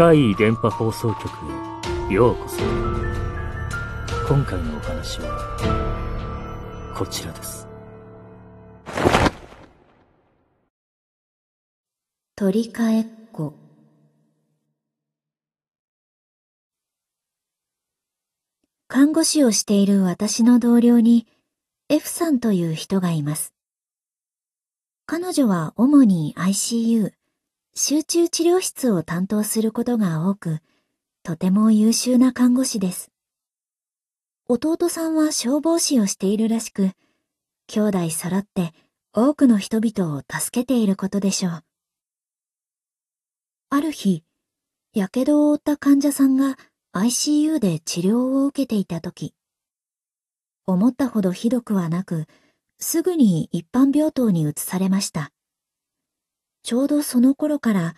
怪異電波放送局へようこそ。今回のお話はこちらです。鳥飼えっ子看護師をしている私の同僚に F さんという人がいます。彼女は主に ICU 集中治療室を担当することが多く、とても優秀な看護師です。弟さんは消防士をしているらしく、兄弟揃って多くの人々を助けていることでしょう。ある日、火傷を負った患者さんが ICU で治療を受けていた時、思ったほどひどくはなく、すぐに一般病棟に移されました。ちょうどその頃から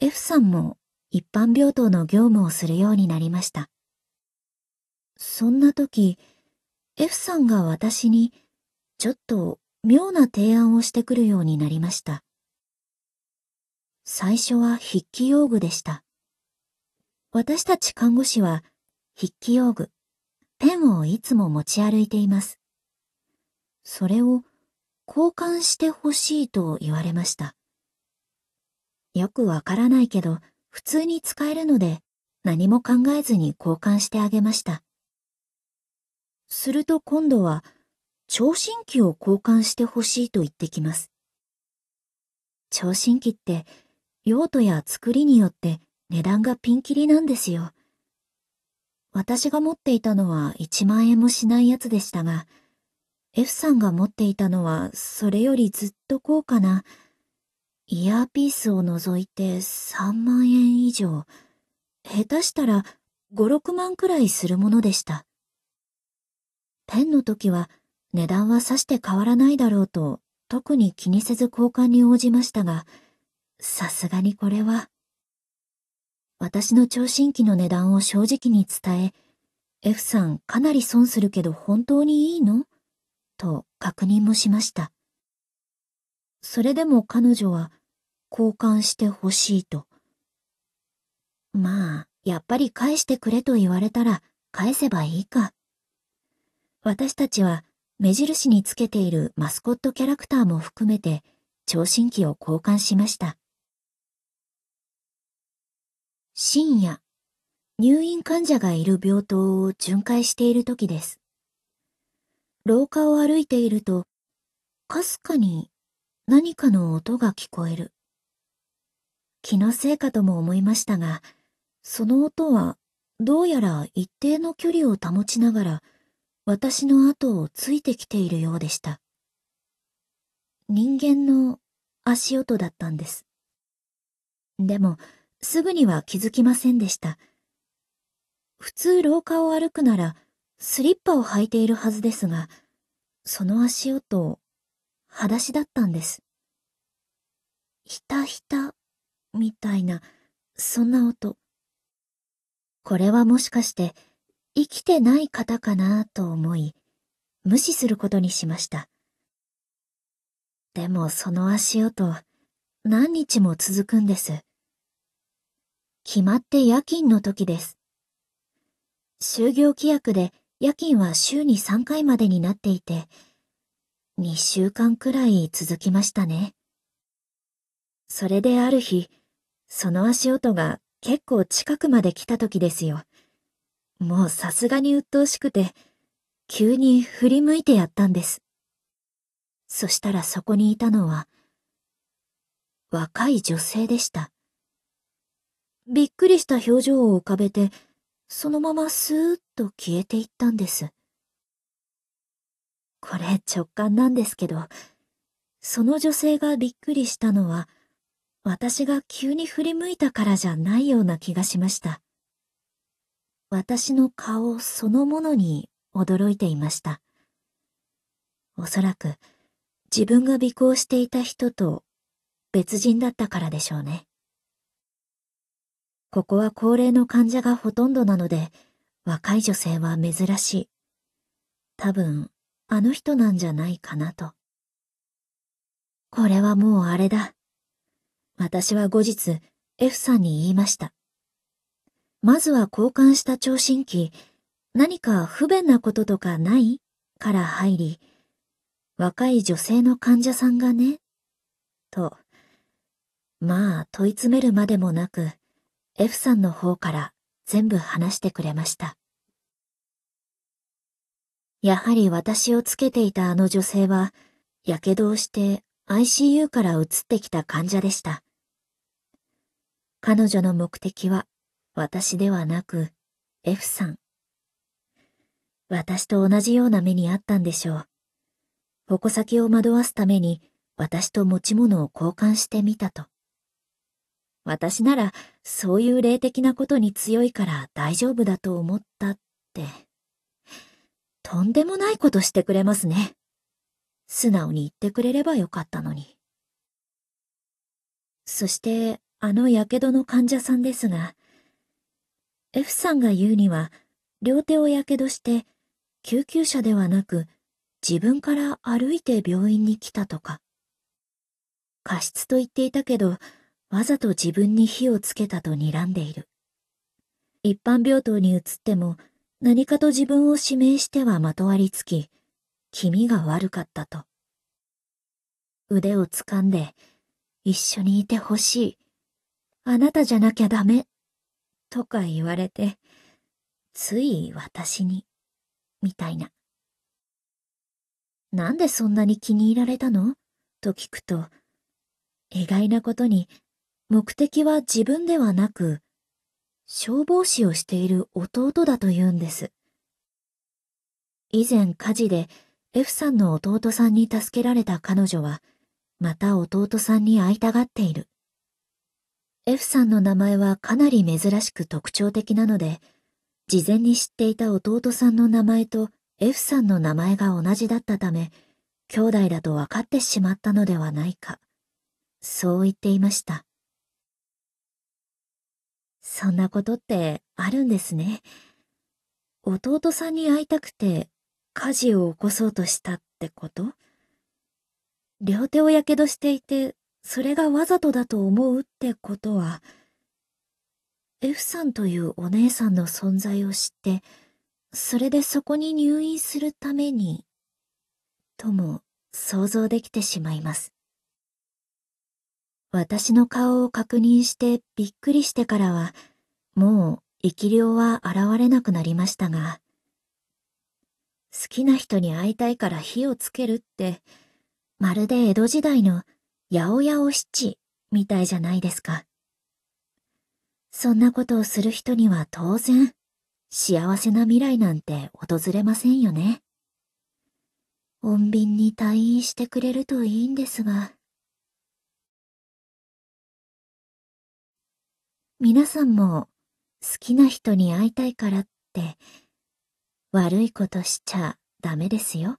F さんも一般病棟の業務をするようになりました。そんな時、F さんが私にちょっと妙な提案をしてくるようになりました。最初は筆記用具でした。私たち看護師は筆記用具、ペンをいつも持ち歩いています。それを交換してほしいと言われました。よくわからないけど、普通に使えるので、何も考えずに交換してあげました。すると今度は、聴診器を交換してほしいと言ってきます。聴診器って、用途や作りによって値段がピンキリなんですよ。私が持っていたのは1万円もしないやつでしたが、F さんが持っていたのはそれよりずっと高価なイヤーピースを除いて3万円以上、下手したら5、6万くらいするものでした。ペンの時は値段はさして変わらないだろうと特に気にせず交換に応じましたが、さすがにこれは。私の聴診器の値段を正直に伝え、F さんかなり損するけど本当にいいの？と確認もしました。それでも彼女は交換してほしいと。まあ、やっぱり返してくれと言われたら返せばいいか。私たちは目印につけているマスコットキャラクターも含めて聴診器を交換しました。深夜、入院患者がいる病棟を巡回している時です。廊下を歩いていると、かすかに何かの音が聞こえる。気のせいかとも思いましたが、その音はどうやら一定の距離を保ちながら私の後をついてきているようでした。人間の足音だったんです。でも、すぐには気づきませんでした。普通廊下を歩くなら、スリッパを履いているはずですが、その足音、裸足だったんです。ひたひた、みたいな、そんな音。これはもしかして、生きてない方かなと思い、無視することにしました。でもその足音、何日も続くんです。決まって夜勤の時です。就業規約で夜勤は週に3回までになっていて、2週間くらい続きましたね。それである日、その足音が結構近くまで来た時ですよ。もうさすがに鬱陶しくて、急に振り向いてやったんです。そしたらそこにいたのは、若い女性でした。びっくりした表情を浮かべて、そのままスーッと消えていったんです。これ直感なんですけど、その女性がびっくりしたのは、私が急に振り向いたからじゃないような気がしました。私の顔そのものに驚いていました。おそらく自分が尾行していた人と別人だったからでしょうね。ここは高齢の患者がほとんどなので、若い女性は珍しい。多分、あの人なんじゃないかなと。これはもうあれだ。私は後日、F さんに言いました。まずは交換した聴診器、何か不便なこととかないから入り、若い女性の患者さんがね、と、まあ問い詰めるまでもなく、F さんの方から全部話してくれました。やはり私をつけていたあの女性は、火傷をして ICU から移ってきた患者でした。彼女の目的は私ではなく F さん。私と同じような目にあったんでしょう。矛先を惑わすために私と持ち物を交換してみたと。私ならそういう霊的なことに強いから大丈夫だと思ったって。とんでもないことしてくれますね。素直に言ってくれればよかったのに。そして、あの火傷の患者さんですが、F さんが言うには、両手を火傷して、救急車ではなく、自分から歩いて病院に来たとか。過失と言っていたけど、わざと自分に火をつけたと睨んでいる。一般病棟に移っても、何かと自分を指名してはまとわりつき、気味が悪かったと。腕を掴んで、一緒にいてほしい。あなたじゃなきゃダメ。とか言われて、つい私に、みたいな。なんでそんなに気に入られたの？と聞くと、意外なことに目的は自分ではなく、消防士をしている弟だと言うんです。以前火事で F さんの弟さんに助けられた彼女は、また弟さんに会いたがっている。F さんの名前はかなり珍しく特徴的なので、事前に知っていた弟さんの名前と F さんの名前が同じだったため、兄弟だと分かってしまったのではないか。そう言っていました。そんなことってあるんですね。弟さんに会いたくて火事を起こそうとしたってこと？両手をやけどしていて、それがわざとだと思うってことは、F さんというお姉さんの存在を知って、それでそこに入院するために、とも想像できてしまいます。私の顔を確認してびっくりしてからは、もう生き量は現れなくなりましたが、好きな人に会いたいから火をつけるって、まるで江戸時代の八百屋お七みたいじゃないですか。そんなことをする人には当然、幸せな未来なんて訪れませんよね。穏便に退院してくれるといいんですが。皆さんも好きな人に会いたいからって悪いことしちゃダメですよ。